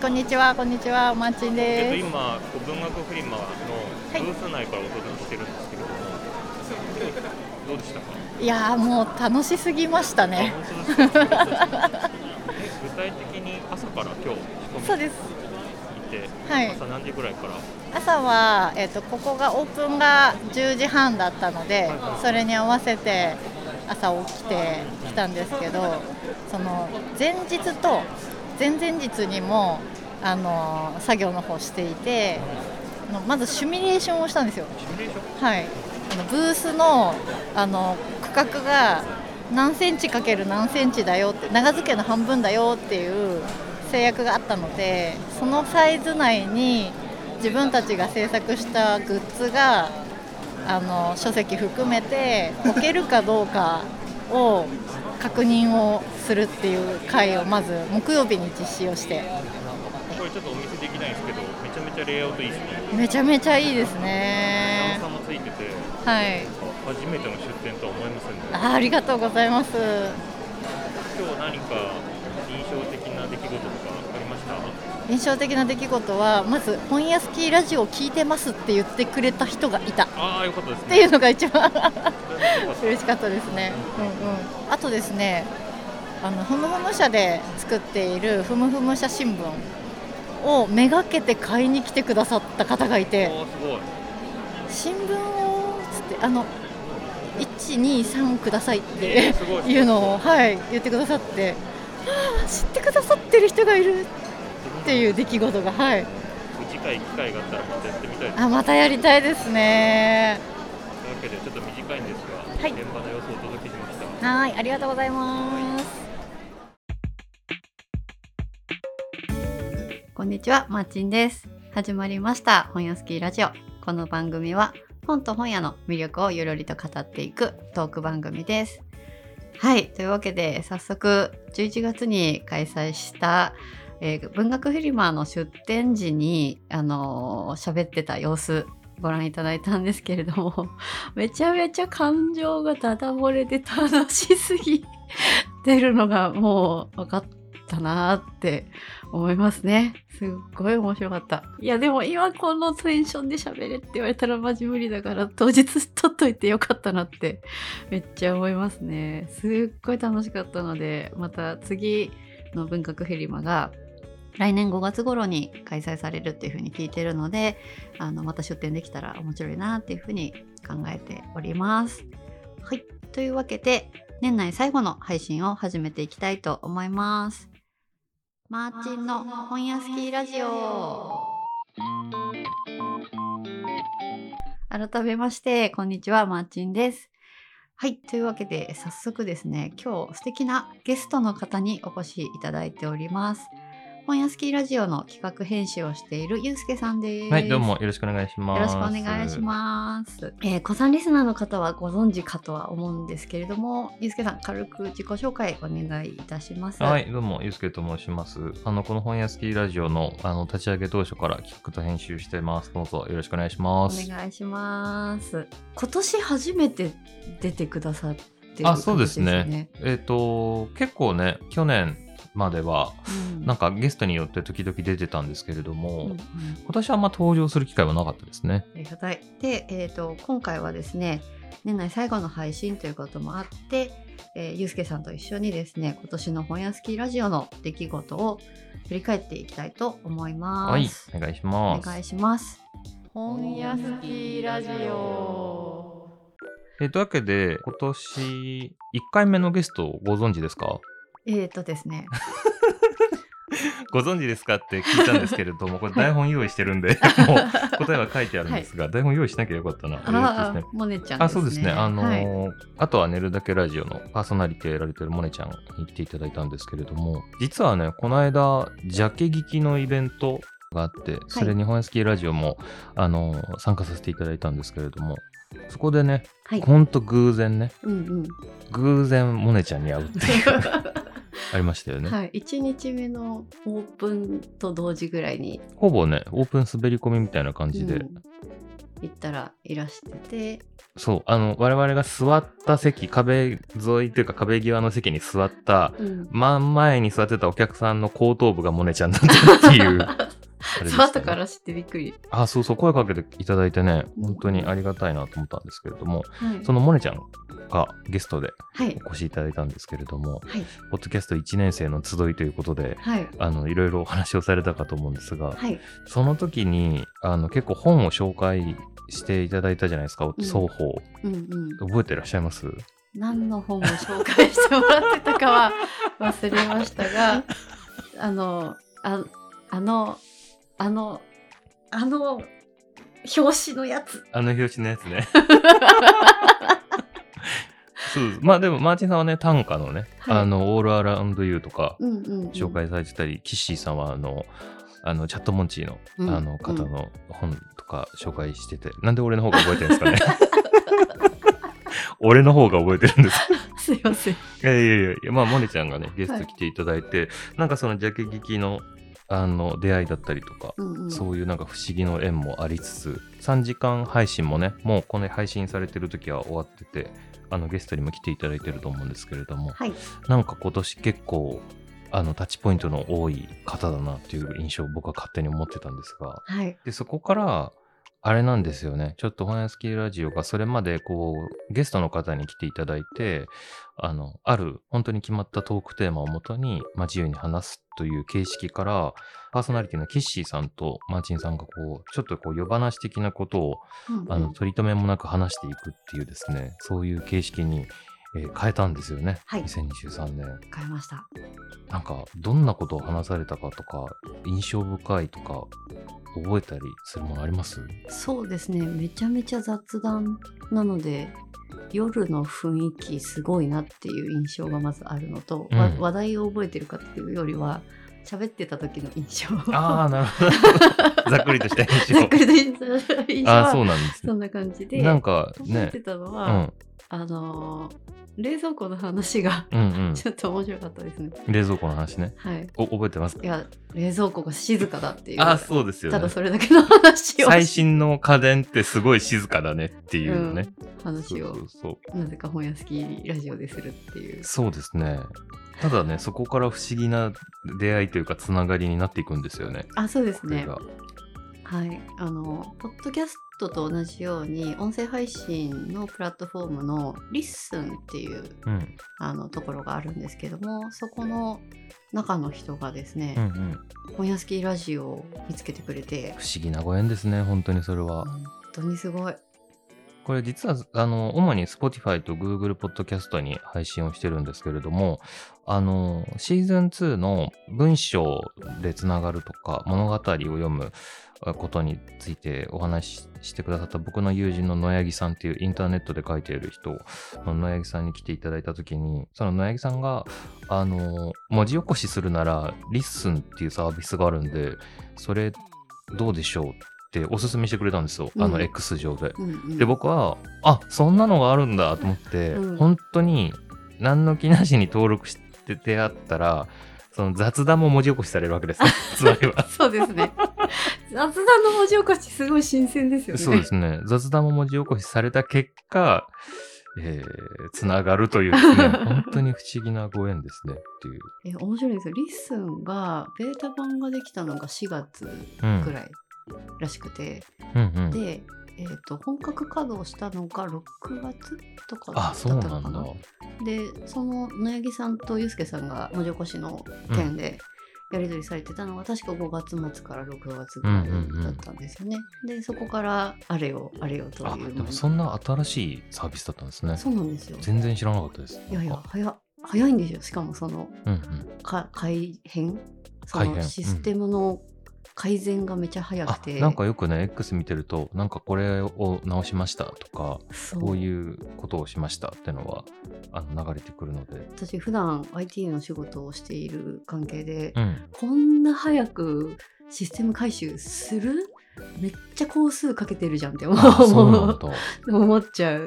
こんにちは、こんにちは、マーチンえっと、です。今、文学フリマのブース内からお届けしてるんですけれども、どうでしたか、いやー、もう楽しすぎましたね。具体的に朝から今日そうです。に行って、はい朝何時ぐらいから、朝は、えっ、と、ここがオープンが10時半だったのではいはい、それに合わせて。朝起きてきたんですけど、その前日と前々日にも。あの作業の方していて、まずシミュレーションをしたんですよ。はい、あのブースのあの区画が何センチかける何センチだよって長付けの半分だよっていう制約があったのでそのサイズ内に自分たちが制作したグッズがあの書籍含めて置けるかどうかを確認をするっていう会をまず木曜日に実施をしてこれちょっとお見せできないんですけど、めちゃめちゃレイアウトいいですね。めちゃめちゃいいです段ね差もついてて、はい初めての出店とは思えませんね。あありがとうございます今日何か印象的な出来事はまず「本屋スキーラジオを聞いてます」って言ってくれた人がいた。っああ、よかったですね。ていうのが一番嬉しかったですね、うん。うん、あとですねあのふむふむ社で作っているふむふむ社新聞をめがけて買いに来てくださった方がいて。おーすごい。新聞をつってあの123くださいっていいうのを、はい、言ってくださって。あー知ってくださってる人がいるっていう出来事がはい。次回機会があったらまたやってみたいです。あまたやりたいですね。というわけでちょっと短いんですが、はい。現場の様子をお届けしました。はいありがとうございます。こんにちはマーチンです。始まりました本屋スキーラジオ。この番組は本と本屋の魅力をゆるりと語っていくトーク番組です。はいというわけで早速11月に開催したえー文学フリマーの出展時に、あのー喋ってた様子ご覧いただいたんですけれども めちゃめちゃ感情がダダ漏れで楽しすぎてるのがもう分かったなーって思いますね。すっごい面白かった。いやでも今このテンションで喋れって言われたらマジ無理だから当日撮っといてよかったなってめっちゃ思いますね。すっごい楽しかったのでまた次の文学フェリマが来年5月頃に開催されるっていうふうに聞いてるのであのまた出展できたら面白いなっていうふうに考えております。はいというわけで年内最後の配信を始めていきたいと思います。マーチンの本屋スキーラジオ改めましてこんにちはマーチンです。はい。というわけで、早速ですね、今日素敵なゲストの方にお越しいただいております。本屋スキーラジオの企画編集をしているゆうすけさんです。はい、どうもよろしくお願いします。よろしくお願いします。えー、子さんリスナーの方はご存知かとは思うんですけれども、ゆうすけさん、軽く自己紹介お願いいたします。はい、どうも、ゆうすけと申します。あの、この本屋スキーラジオの、あの、立ち上げ当初から企画と編集してます。どうぞよろしくお願いしまおす。願いします。今年初めて出てくださってるあ、そうです形ね。えっ、と、結構ね、去年までは、うんなんかゲストによって時々出てたんですけれども、うんうん今年はあんま登場する機会はなかったですね。ありがたい。で、えー、と今回はですね年内最後の配信ということもあって、えー、ゆうすけさんと一緒にですね今年の本屋スキーラジオの出来事を振り返っていきたいと思います。はい、お願いしおます。願いします。本屋スキーラジオ。えーというわけで、今年1回目のゲストをご存知ですか？えーとですね、ご存知ですかって聞いたんですけれども、これ台本用意してるんで、もう答えは書いてあるんですが、台本用意しなきゃよかったな。えーとあですね。あ、モネちゃんあそうですね、あのはい。ーあとは寝るだけラジオのパーソナリティをやられてるモネちゃんに来ていただいたんですけれども、実はね、この間、ジャケ聞きのイベントがあって、それに本屋スキーラジオも、あのー参加させていただいたんですけれども、そこでね、はい。ほんと偶然ね、うんうん。偶然モネちゃんに会うっていう、ありましたよね。はい、1日目のオープンと同時ぐらいに、ほぼね、オープン滑り込みみたいな感じで、うん。行ったらいらしてて。そう、あの、我々が座った席、壁沿いというか壁際の席に座った、うん。真ん前に座ってたお客さんの後頭部がモネちゃんだったっていう。そう後から知ってびっくり。あ、そうそう、声かけていただいてね、うん。本当にありがたいなと思ったんですけれども、はい。そのモネちゃんがゲストではい。お越しいただいたんですけれども、はい。ポッドキャスト1年生の集いということで、はい。あの、いろいろお話をされたかと思うんですが、はい。その時に、あの、結構本を紹介していただいたじゃないですか、双方。うんうん。覚えてらっしゃいます？何の本を紹介してもらってたかは忘れましたが あのああのあのあの表紙のやつ。あの表紙のやつね。そう。まあでも、マーチンさんはね、短歌のね、はい。あの、オールアラウンドユーとかうんうん、うん、紹介されてたり、キッシーさんは、あの、あの、チャットモンチーの、うんあの方の本とか紹介してて、なんで俺の方が覚えてるんですかね。俺の方が覚えてるんです。すいません。いやいやいやまあ、モネちゃんがね、ゲスト来ていただいて、なんかそのジャケ聞きの、あの、出会いだったりとか、うんうん。そういうなんか不思議の縁もありつつ、3時間配信もね、もうこの配信されてる時は終わってて、あのゲストにも来ていただいてると思うんですけれども、はい。なんか今年結構、あのタッチポイントの多い方だなっていう印象を僕は勝手に思ってたんですが、はい。で、そこから、あれなんですよね。ちょっと本屋スキーラジオがそれまでこう、ゲストの方に来ていただいて、あの、ある本当に決まったトークテーマをもとに、まあ、自由に話すという形式から、パーソナリティのキッシーさんとマーチンさんがこう、ちょっとこう、夜話的なことを、うんうん。あの、取り留めもなく話していくっていうですね、そういう形式に、えー変えたんですよね。はい2023年。変えましたなんか、どんなことを話されたかとか、印象深いとか、覚えたりするものあります？そうですねめちゃめちゃ雑談なので夜の雰囲気すごいなっていう印象がまずあるのと、わうん話題を覚えてるかっていうよりは喋ってた時の印象ああ、なるほど。ざっくりとした印象ざっ。くりと印象印象あそうなんですね。そんな感じでなんかね覚えて、たのうは、ん、あのー冷蔵庫の話が。ちょっと面白かったですね。冷蔵庫の話ね。はい。お、覚えてますいや冷蔵庫が静かだっていう。ああ、そうですよねただ。それだけの話を最新の家電ってすごい静かだねっていうね。話をそうそうそう。なぜか本屋好きラジオでするっていう。そうですね。ただね、そこから不思議な出会いというか、つながりになっていくんですよね。あそうですね。はい。あのポッドキャストと同じように音声配信のプラットフォームの LISTEN っていううん。あのところがあるんですけども、そこの中の人がですね、うんうん。本屋好きラジオを見つけてくれて、不思議なご縁ですね、本当にそれは。本当にすごい。これ実は、あの、主に Spotify と Google Podcast に配信をしてるんですけれども、あの、シーズン2の文章でつながるとか、物語を読むことについてお話ししてくださった僕の友人の野柳さんっていうインターネットで書いている人の野柳さんに来ていただいたときに、その野柳さんが、あの、文字起こしするなら、 LISTEN っていうサービスがあるんで、それどうでしょうっておすすめしてくれたんですよ。あのうん X 上で。うんうんで僕はあそんなのがあるんだと思って、うん本当に何の気なしに登録しててあったらその雑談も文字起こしされるわけですね つまりは。そうですね。雑談の文字起こしすごい新鮮ですよね。そうですね雑談も文字起こしされた結果、えー、つながるというですね 本当に不思議なご縁ですねっていう。え面白いですよ。 LISTEN がベータ版ができたのが4月うんぐらいらしくて、うんうん、で、えー、と本格稼働したのが6月とかだあったそうなんだ。のかな。でその野柳さんとユウスケさんが文字起こしの件でやり取りされてたのが、確か5月末から6月ぐらいだったんですよね。でそこからあれよあれよとあいうでもそんな新しいサービスだったんですね。そうなんですよ。全然知らなかったです。いやいや早早いんですよしかもそのうんうん、か改変そのシステムの改善がめちゃ早あくて、なんかよくね X 見てるとなんかこれを直しましたとかそう。こういうことをしましたってのはあの流れてくるので、私普段 IT の仕事をしている関係で、うん、こんな早くシステム改修するめっちゃ工数かけてるじゃんって思う。思っちゃう。ん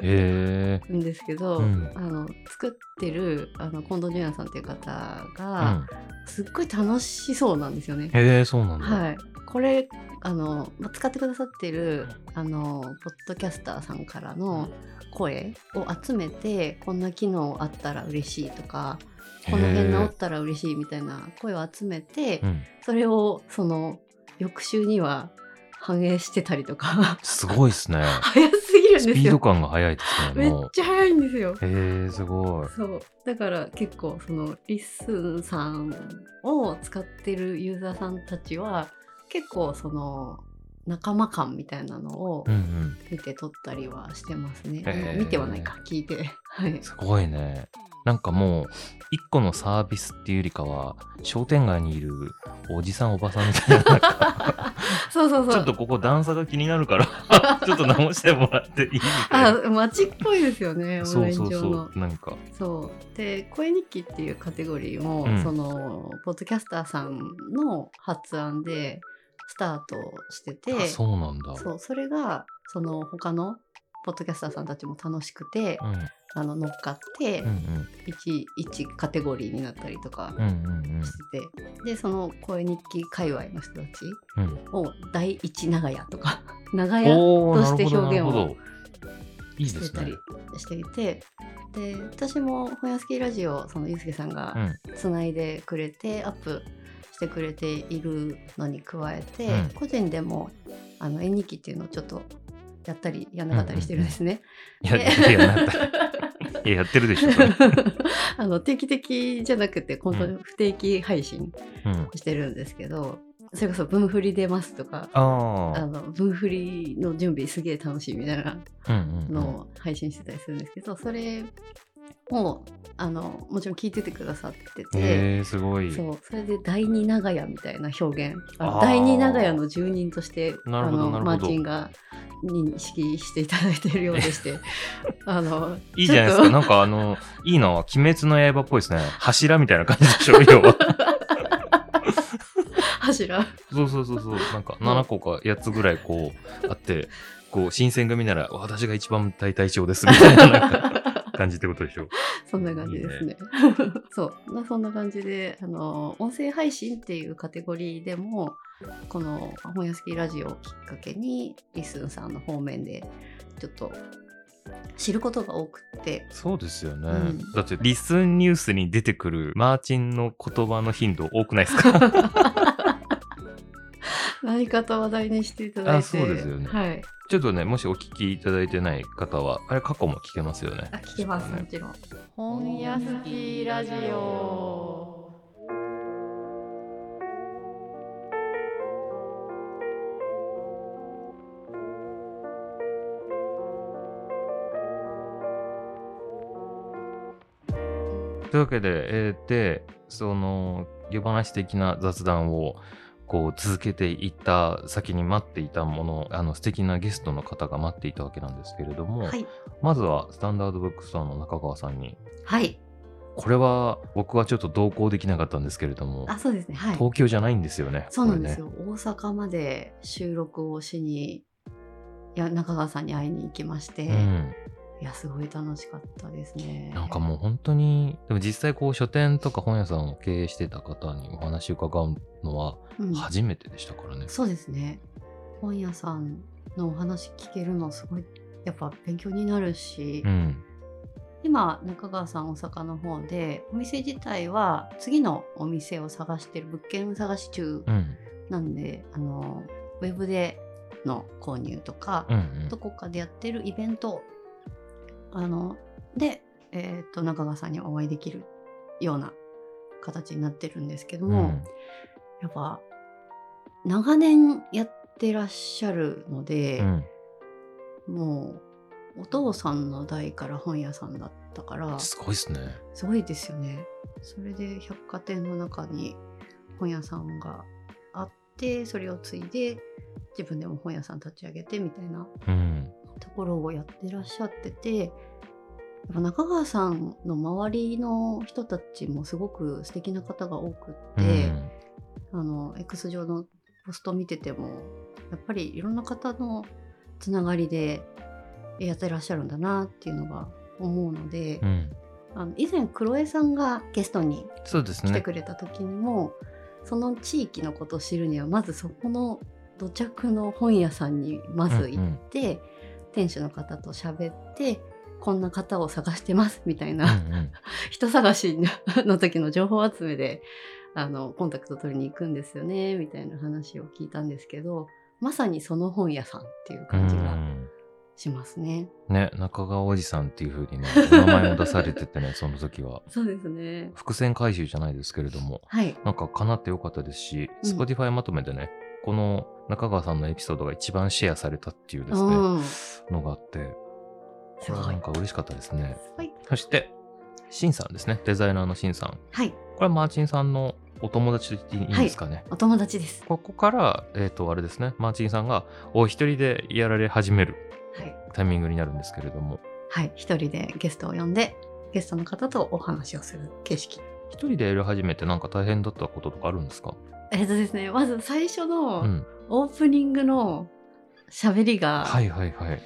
ですけど、うん。あの作ってるあの近藤純也さんっていう方うが、ん、すっごい楽しそうなんですよね。へえそうなんだ。はい、これあのま使ってくださってるあのポッドキャスターさんからの声を集めてこんな機能あったら嬉しいとかこの辺直ったら嬉しいみたいな声を集めて、うん、それをその翌週には反映してたりとかすごいですね。早すぎるんですよスピード感が速いですね。めっちゃ早いんですよへえすごい。そうだから結構その LISTEN さんを使ってるユーザーさんたちは結構その仲間感みたいなのをうんうん。見て取ったりはしてますね、へー。見てはないか聞いて。はい。すごいね。なんかもう一個のサービスっていうよりかは商店街にいるおじさんおばさんみたいななんか そうそうそう。ちょっとここ段差が気になるから ちょっと直してもらっていいみたいな。あ街っぽいですよねオンそラインうそうそ上の。うなんか。そう。で声日記っていうカテゴリーも、うん。そのポッドキャスターさんの発案でスタートしててあそうなんだ。そうそれがその他のポッドキャスターさんたちも楽しくて、うん。あの乗っかってうんうん。一一カテゴリーになったりとかうんうんうん。してて、でその声日記界隈の人たちうん。を第一長屋とか 長屋として表現をしてたり。していてで私も「本屋好きラジオ」そのゆうすけさんがうん。つないでくれて、アップしてくれているのに加えて、うん個人でもあの絵日記っていうのをちょっとやったりやんなかったりしてるんですね。いや、でいや、なんかいややってるでしょ。あの定期的じゃなくて本当に不定期配信うん。してるんですけど、それこそ分振り出ますとかあの分振りの準備すげえ楽しいみたいなうんうんうんのを配信してたりするんですけど、それをあのもちろん聞いててくださってて。へえ、すごい。そうそれで第二長屋みたいな表現第二長屋の住人としてあのマーチンが認識していただいているようでして あのいいじゃないですか。なんかあの、いいのは、鬼滅の刃っぽいですね。柱みたいな感じでしょ、要は。柱そうそうそうそう。なんか、7個か8つぐらいこう、あって、こう、新選組なら、私が一番大隊長です、みたいななんか感じってことでしょ？そんな感じですね。そうまあそんな感じであの音声配信っていうカテゴリーでもこの「本屋好きラジオ」をきっかけにリスンさんの方面でちょっと知ることが多くってそうですよね。うんだって、リスンニュースに出てくるマーチンの言葉の頻度多くないですか？何かと話題にしていただいて。あそうですよね。はい。ちょっとね、もしお聞きいただいてない方は、あれ過去も聞けますよね。あ聞けますもちろん。本屋好きラジオ。というわけで、えーで、その、夜話的な雑談を、こう続けていった先に待っていたもの、あの素敵なゲストの方が待っていたわけなんですけれども、はい。まずはスタンダードブックストアの中川さんに、はい。これは僕はちょっと同行できなかったんですけれども、あそうですね。はい。東京じゃないんですよね。そうなんですこよ、大阪まで収録をしにいや中川さんに会いに行きまして、れね。いやすごい楽しかったですねうん。なんかもう本当に、でも実際こう書店とか本屋さんを経営してた方にお話を伺うのはうん初めてでしたからね。そうですね本屋さんのお話聞けるのすごいやっぱ勉強になるし、うん。今中川さん大阪の方でお店自体は次のお店を探してる物件探し中うん。なんで、あのウェブでの購入とか、うん、うん。どこかでやってるイベントあので、えー、と中川さんにお会いできるような形になってるんですけども、うんやっぱ長年やってらっしゃるので、うんもうお父さんの代から本屋さんだったからすごいですね。すごいですよね。それで百貨店の中に本屋さんがあってそれを継いで自分でも本屋さん立ち上げてみたいなうん。ところをやってらっしゃってて中川さんの周りの人たちもすごく素敵な方が多くって、あの X 上のポスト見ててもやっぱりいろんな方のつながりでやってらっしゃるんだなっていうのが思うので、うん。あの以前クロエさんがゲストに。来てくれた時にも、その地域のことを知るにはまずそこの土着の本屋さんにまず行って、店主の方と喋ってこんな方を探してますみたいな、うんうん 人探しの時の情報集めであのコンタクト取りに行くんですよねみたいな話を聞いたんですけどまさにその本屋さんっていう感じがうんしますね。ね、中川おじさんっていう風にね、お名前も出されててね、その時は。そうですね。伏線回収じゃないですけれども、はい。なんか叶ってよかったですし、うん Spotify まとめでね、この中川さんのエピソードが一番シェアされたっていうですね、うん。のがあって、これはなんか嬉しかったですね。はい。そして、シンさんですね、デザイナーのシンさん。はい。これはマーチンさんのお友達と言っていいんですかね？お友達です。ここから、えっ、と、あれですね、マーチンさんがお一人でやられ始めるはい。タイミングになるんですけれども、はい。一人でゲストを呼んで、ゲストの方とお話をする形式。一人でやり始めてなんか大変だったこととかあるんですか？えっとですね、まず最初うのん。オープニングの喋りが、はいはいはい。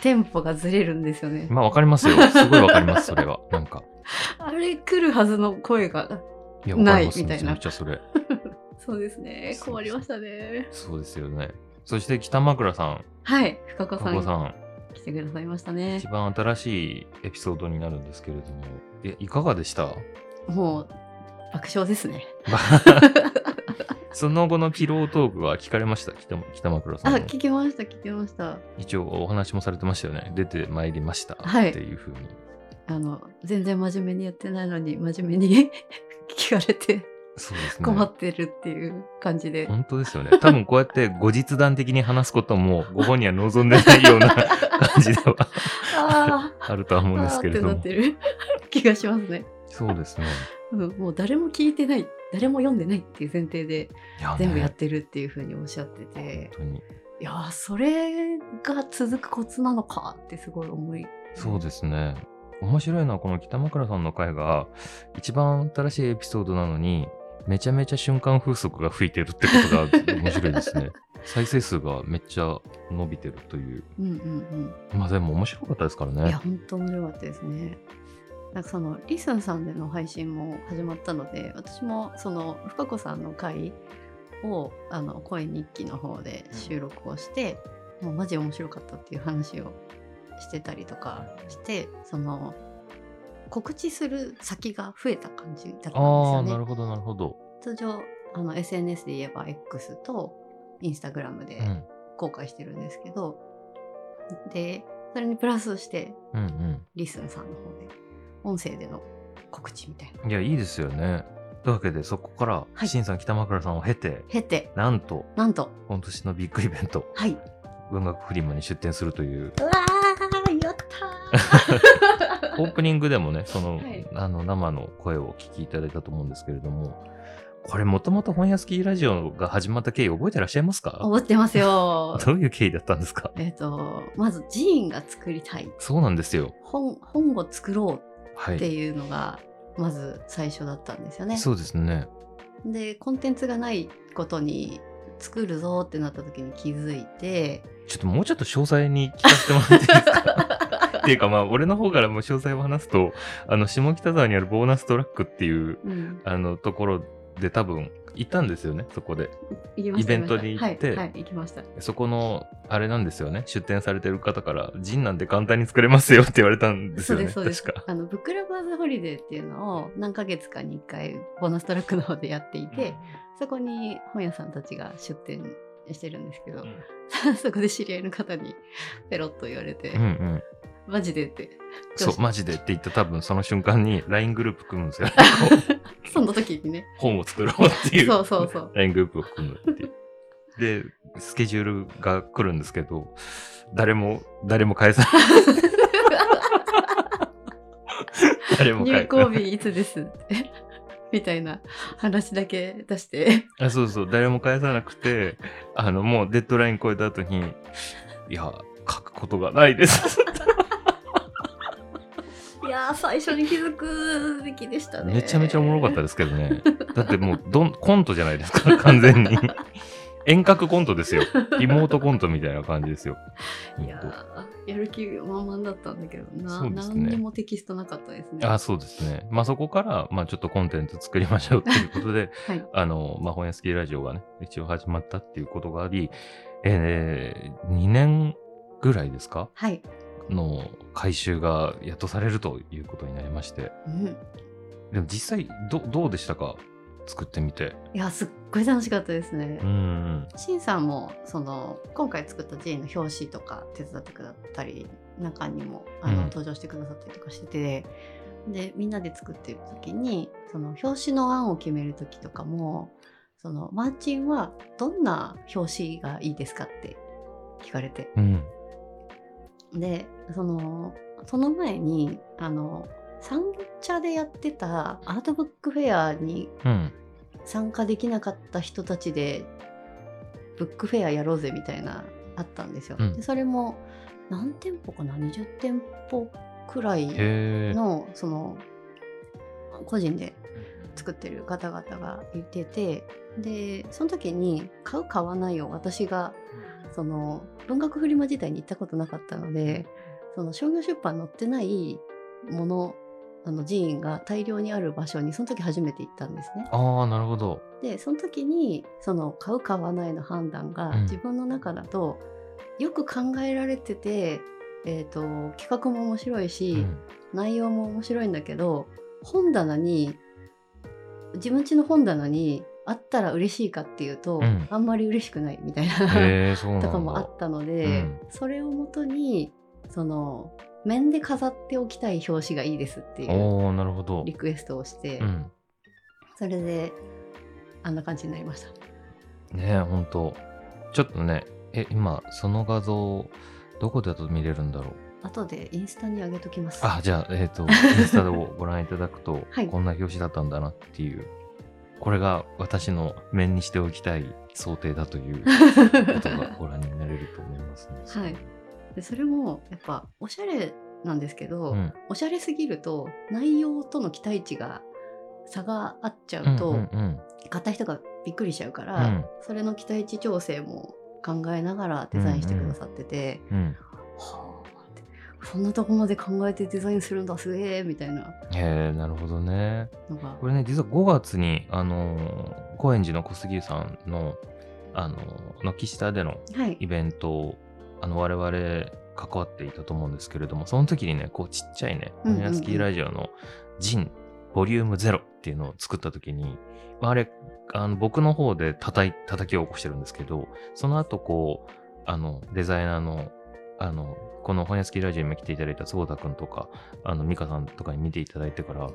テンポがずれるんですよね。まあわかりますよ。すごいわかります、それは。なんか。あれ来るはずの声が、ない。みたいなめちゃめちゃそれ。そうですね。困りましたね。そうですよね。そして北枕さん、はい。深子さんさん、来てくださいましたね一。番新しいエピソードになるんですけれども、え、いかがでした？もう、爆笑ですね。その後のピロートークは聞かれました？北北枕さあ、んの。聞きました、聞きました。一応お話もされてましたよね。出てまいりました。はいっていうふうに。あの、全然真面目にやってないのに、真面目に 聞かれてそうですね。困ってるっていう感じで。本当ですよね。多分こうやって後日談的に話すこともご本人は望んでないような 感じではああるとはー思うんですけれどもあーって。なってる気がしますね。そうですね。うん、もう誰も聞いてない、誰も読んでないっていう前提で全部やってるっていうふうにおっしゃってて、本当に。いやーそれが続くコツなのかってすごい思い。そうですね。面白いのはこの北枕さんの回が一番新しいエピソードなのにめちゃめちゃ瞬間風速が吹いてるってことが面白いですね。再生数がめっちゃ伸びてるという。うんうんまあでも面白かったですからうん。いや、ね。本当面白かったですね。なんかそのリスンさんでの配信も始まったので私もその深子さんの回をあの声日記の方で収録をして、もうマジ面白かったっていう話をしてたりとかしてその告知する先が増えた感じだったんですああ、よね。なるほどなるほど。通常あの SNS で言えば X と Instagram でうん。公開してるんですけど、でそれにプラスしてうんリスンさんの方で音声での告知みたいな。うん。いや、いいですよね。というわけで、そこから、はい。新さん北枕さんを経て、経てなんと、なんと。今年のビッグイベント、はい。文学フリマに出展するという、うわーやったー。オープニングでもね、その、はい。あの、生の声をお聞きいただいたと思うんですけれども、これもともと本屋スキーラジオが始まった経緯覚えてらっしゃいますか？覚えてますよ。どういう経緯だったんですか？えっとまず寺院が作りたい。そうなんですよ。本本を作ろはい。うっていうのがまず最初だったんですよね、そうですね。でコンテンツがないことに作るぞってなった時に気づいて。ちょっともうちょっと詳細に聞かせてもらっていいですか？っていうかまあ、俺の方からも詳細を話すと、あの、下北沢にある BONUS TRACK っていう、うん。あの、ところで多分、行ったんですよね、そこで。イベントに行ってはい、はい、行きましたそこの、あれなんですよね、出店されてる方から、 ZINE なんて簡単に作れますよって言われたんですよね、そうですそうです確か。あの BOOK LOVERS' HOLIDAY っていうのを何ヶ月かに1回 BONUS TRACK の方でやっていて、そこに本屋さんたちが出店してるんですけど、そこで知り合いの方にペロッと言われて、うんうん。マジでってそう、マジでって言った多分その瞬間に LINE グループ組むんですよ。その時にね本を作ろうっていう。そうそうそう LINE グループを組むっていう。で、スケジュールが来るんですけど、誰も、誰も返さない。誰も返入校日いつですってみたいな話だけ出してあそうそう、誰も返さなくて、あの、もうデッドライン超えた後に、いや、書くことがないです。いやー最初に気づくべきでしたねめちゃめちゃおもろかったですけどね。だってもうどん、コントじゃないですか、完全に。遠隔コントですよ。妹コントみたいな感じですよ。いやーやる気満々だったんだけどな、ね何にもテキストなかったですね。あそうですね。まあそこから、まあちょっとコンテンツ作りましょうっていうことで、はい。あの、まあ本屋好きラジオがね、一応始まったっていうことがあり、えー、2年ぐらいですか？はい。の回収がやっとされるということになりまして。うん。でも実際ど、どうでしたか？作ってみて。いや、すっごい楽しかったですねう。ん。しんさんもその今回作った J の表紙とか手伝ってくださったり中にもあの、うん登場してくださったりとかしててでみんなで作ってる時にその表紙の案を決める時とかもそのマーチンはどんな表紙がいいですかって聞かれてうん。でそのその前にあの三茶でやってたアートブックフェアにうん。参加できなかった人たちでブックフェアやろうぜみたいなあったんですよ。うんでそれも何店舗かな？20店舗くらい。のその個人で作ってる方々がいててでその時に買う買わないを私がその文学フリマ自体に行ったことなかったのでその商業出版載ってないものあの寺院が大量にある場所にその時初めて行ったんですね。ああ、なるほど。でその時にその買う買わないの判断がうん自分の中だとよく考えられてて、えー、と企画も面白いし、うん。内容も面白いんだけど本棚に自分家の本棚にあったら嬉しいかっていうと、うんあんまり嬉しくないみたいな。とかもあったので、うんそれをもとにその面で飾っておきたい表紙がいいですっていう。リクエストをして、うん。それであんな感じになりました。ねえ、ほんと。ちょっとね、え、今、その画像、どこだと見れるんだろう。後でインスタに上げときます。あ、じゃあ、えっ、と、インスタでご覧いただくと、はいこんな表紙だったんだなっていう、これが私の面にしておきたい想定だという ことがご覧になれると思いますね。はいでそれもやっぱおしゃれなんですけど、うん。おしゃれすぎると内容との期待値が差があっちゃうんうと、うんうん買った人がびっくりしちゃうから、うんそれの期待値調整も考えながらデザインしてくださってて、うん。はあってそんなとこまで考えてデザインするんだすげえみたいな。へえ、なるほどね。これね、実は5月に、あのー高円寺の小杉湯さんの、あのー軒下でのはい。イベントを、あの、我々関わっていたと思うんですけれども、その時にね、こうちっちゃいね、うんうんうん。オニアスキーラジオのジン、ボリューム0っていうのを作った時に、まああれ、あの僕の方で叩い、叩きを起こしてるんですけど、その後こう、あの、デザイナーの、あの、この本屋スキーラジオにも来ていただいた坪田くんとか、あの、美香さんとかに見ていただいてから、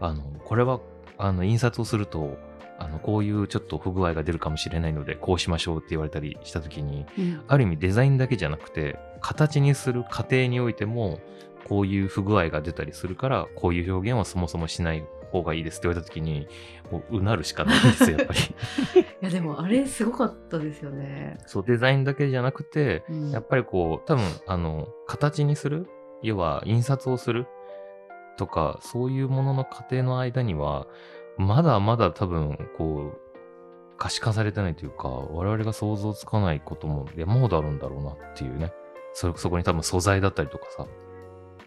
あの、これは、あの、印刷をすると、あの、こういうちょっと不具合が出るかもしれないので、こうしましょうって言われたりした時に、うん。ある意味デザインだけじゃなくて、形にする過程においても、こういう不具合が出たりするから、こういう表現はそもそもしない方がいいですって言われた時に、もううなるしかないんですよ、やっぱり。いやでもあれすごかったですよね。そう、デザインだけじゃなくて、うんやっぱりこう、多分、あの、形にする？要は、印刷をする？とか、そういうものの過程の間には、まだまだ多分、こう、可視化されてないというか、我々が想像つかないことも山ほどあるんだろうなっていうね。そ、そこに多分素材だったりとかさ、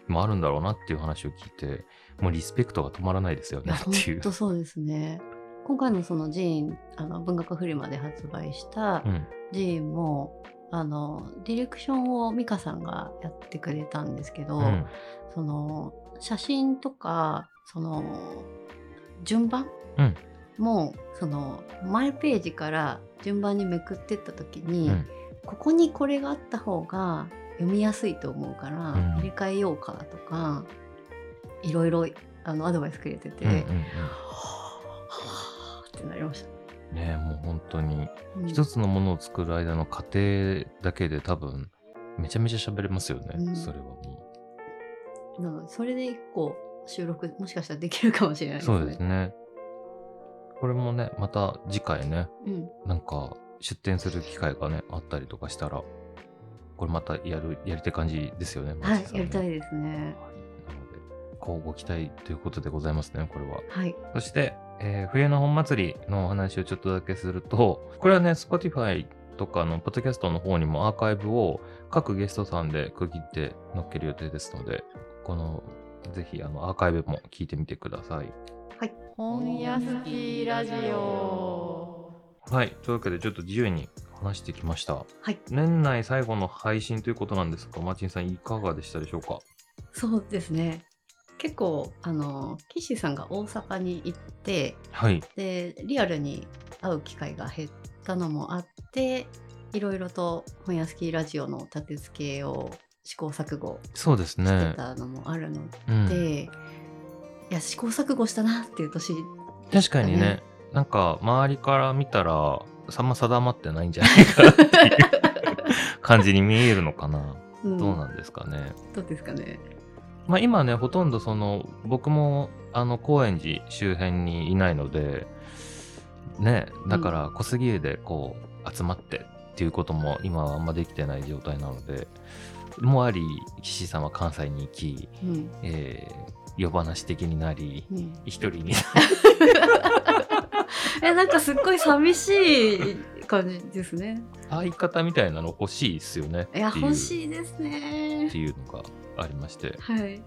もあるんだろうなっていう話を聞いて、もうリスペクトが止まらないですよねっていう。当そうですね。今回のそのジーンあの文学フリマで発売したうん。ジーンも、あのディレクションを美香さんがやってくれたんですけど、うん。その写真とかその順番、うんもその前ページから順番にめくってった時に、うんここにこれがあった方が読みやすいと思うから、うん入れ替えようかとかいろいろあのアドバイスくれてて、うんうんうんはあってなりました。ねえもう本当に、うん一つのものを作る間の過程だけで多分、めちゃめちゃ喋れますよね、うんそれはもなのでそれで一個収録もしかしたらできるかもしれなう。いですね。そうですね。これもね、また次回ね、うん、なんか出展する機会がね、あったりとかしたら、これまたやる、やりたい感じですよね、はいやりたいですね。こうご期待ということでございますね、これは。はい。そして、えー冬の本祭りのお話をちょっとだけすると、これはね、Spotify とかのポッドキャストの方にもアーカイブを各ゲストさんで区切って載っける予定ですので、この、ぜひあのアーカイブも聞いてみてください。本屋好きラジオはい。というわけで、ちょっと自由に話してきました。はい年内最後の配信ということなんですが、マーチンさんいかがでしたでしょうか？そうですね結構あの岸さんが大阪に行ってはい。でリアルに会う機会が減ったのもあっていろいろと本屋スキーラジオの立て付けを試行錯誤そうですしてね。たのもあるのうん、で、いや試行錯誤したなっていう年確かにね、なんか周りから見たら、さんま定まってないんじゃないかっていう感じに見えるのかな。うんどうなんですかね。どうですかねまあ今ね、ほとんどその、僕もあの高円寺周辺にいないので、ね、だから小杉湯でこう集まってっていうことも今はあんまできてない状態なので、もあり、岸さんは関西に行き、うん。えー、夜話的になり、うん。一人に えなんかすっごい寂しい感じですね。相方みたいなの欲しいっすよねいや欲しいですってねいうのがありましてはい。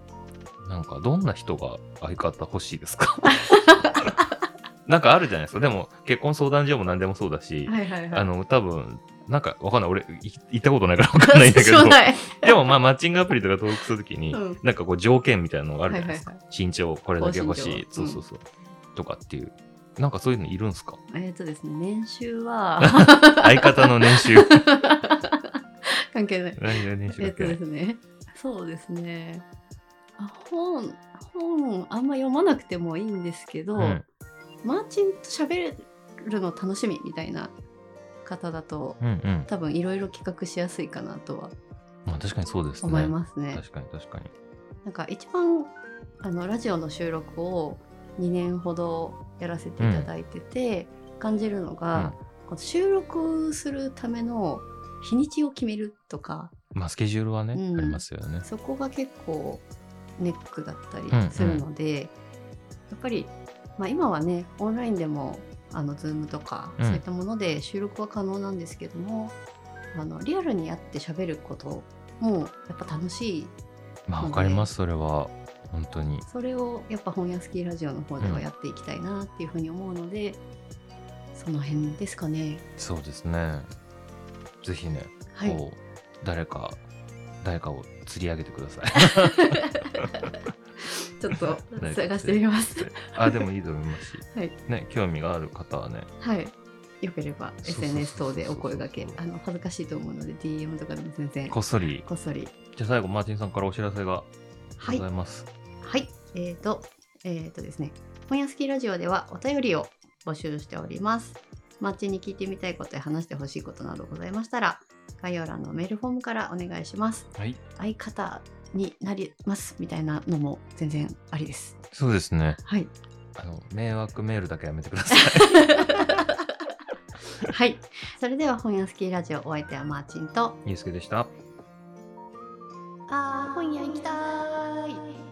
なんかどんな人が相方欲しいですか？なんかあるじゃないですか。でも結婚相談所も何でもそうだし、はいはいはい。あの多分なんかわかんない。俺い行ったことないからわかんないんだけど。でもまあマッチングアプリとか登録するときに、うん。なんかこう条件みたいなのがあるじゃないですか、はいは身長これだけ欲しいそうそうそう、とかっていう。なんかそういうのいるんすか？えっ、とですね年収は。相方の年収。関係ない。何が年収えっ、とですねそうですね。あ本本あんま読まなくてもいいんですけど、うんマーチンと喋るの楽しみみたいな方だとうんうん。多分いろいろ企画しやすいかなとはまあ確かにそうですね。思いますね。確かに確かに。なんか一番あのラジオの収録を2年ほどやらせていただいてて、感じるのが、この収録するための日にちを決めるとかまあスケジュールはね、うん。ありますよね。そこが結構ネックだったりうんうん。するので、やっぱり、まあ、今はねオンラインでもあの Zoom とか、うん。そういったもので収録は可能なんですけどもあのリアルに会って喋ることもやっぱ楽しいまあわかりますそれは。本当に。それをやっぱ本屋スキーラジオの方ではやっていきたいなっていうふうに思うので、その辺ですかね。そうですね。ぜひね、はい、こう誰か誰かを釣り上げてください ちょっと探してみます。あでもいいと思いますし、はいね興味がある方はねはい。よければ SNS 等でお声掛け、あの恥ずかしいと思うので DM とかでも全然こっそりこっそり。じゃあ最後マーチンさんからお知らせがはいござい。ますはい。えっ、と、えっ、とですね、本屋スキーラジオではお便りを募集しております。マッチに聞いてみたいことや話してほしいことなどございましたら、概要欄のメールフォームからお願いします。はい相方になりますみたいなのも全然ありです。そうですねはい。あの迷惑メールだけやめてください はい。それでは本屋スキーラジオお相手はマーチンと、ゆうすけでしたあー、本屋行きたー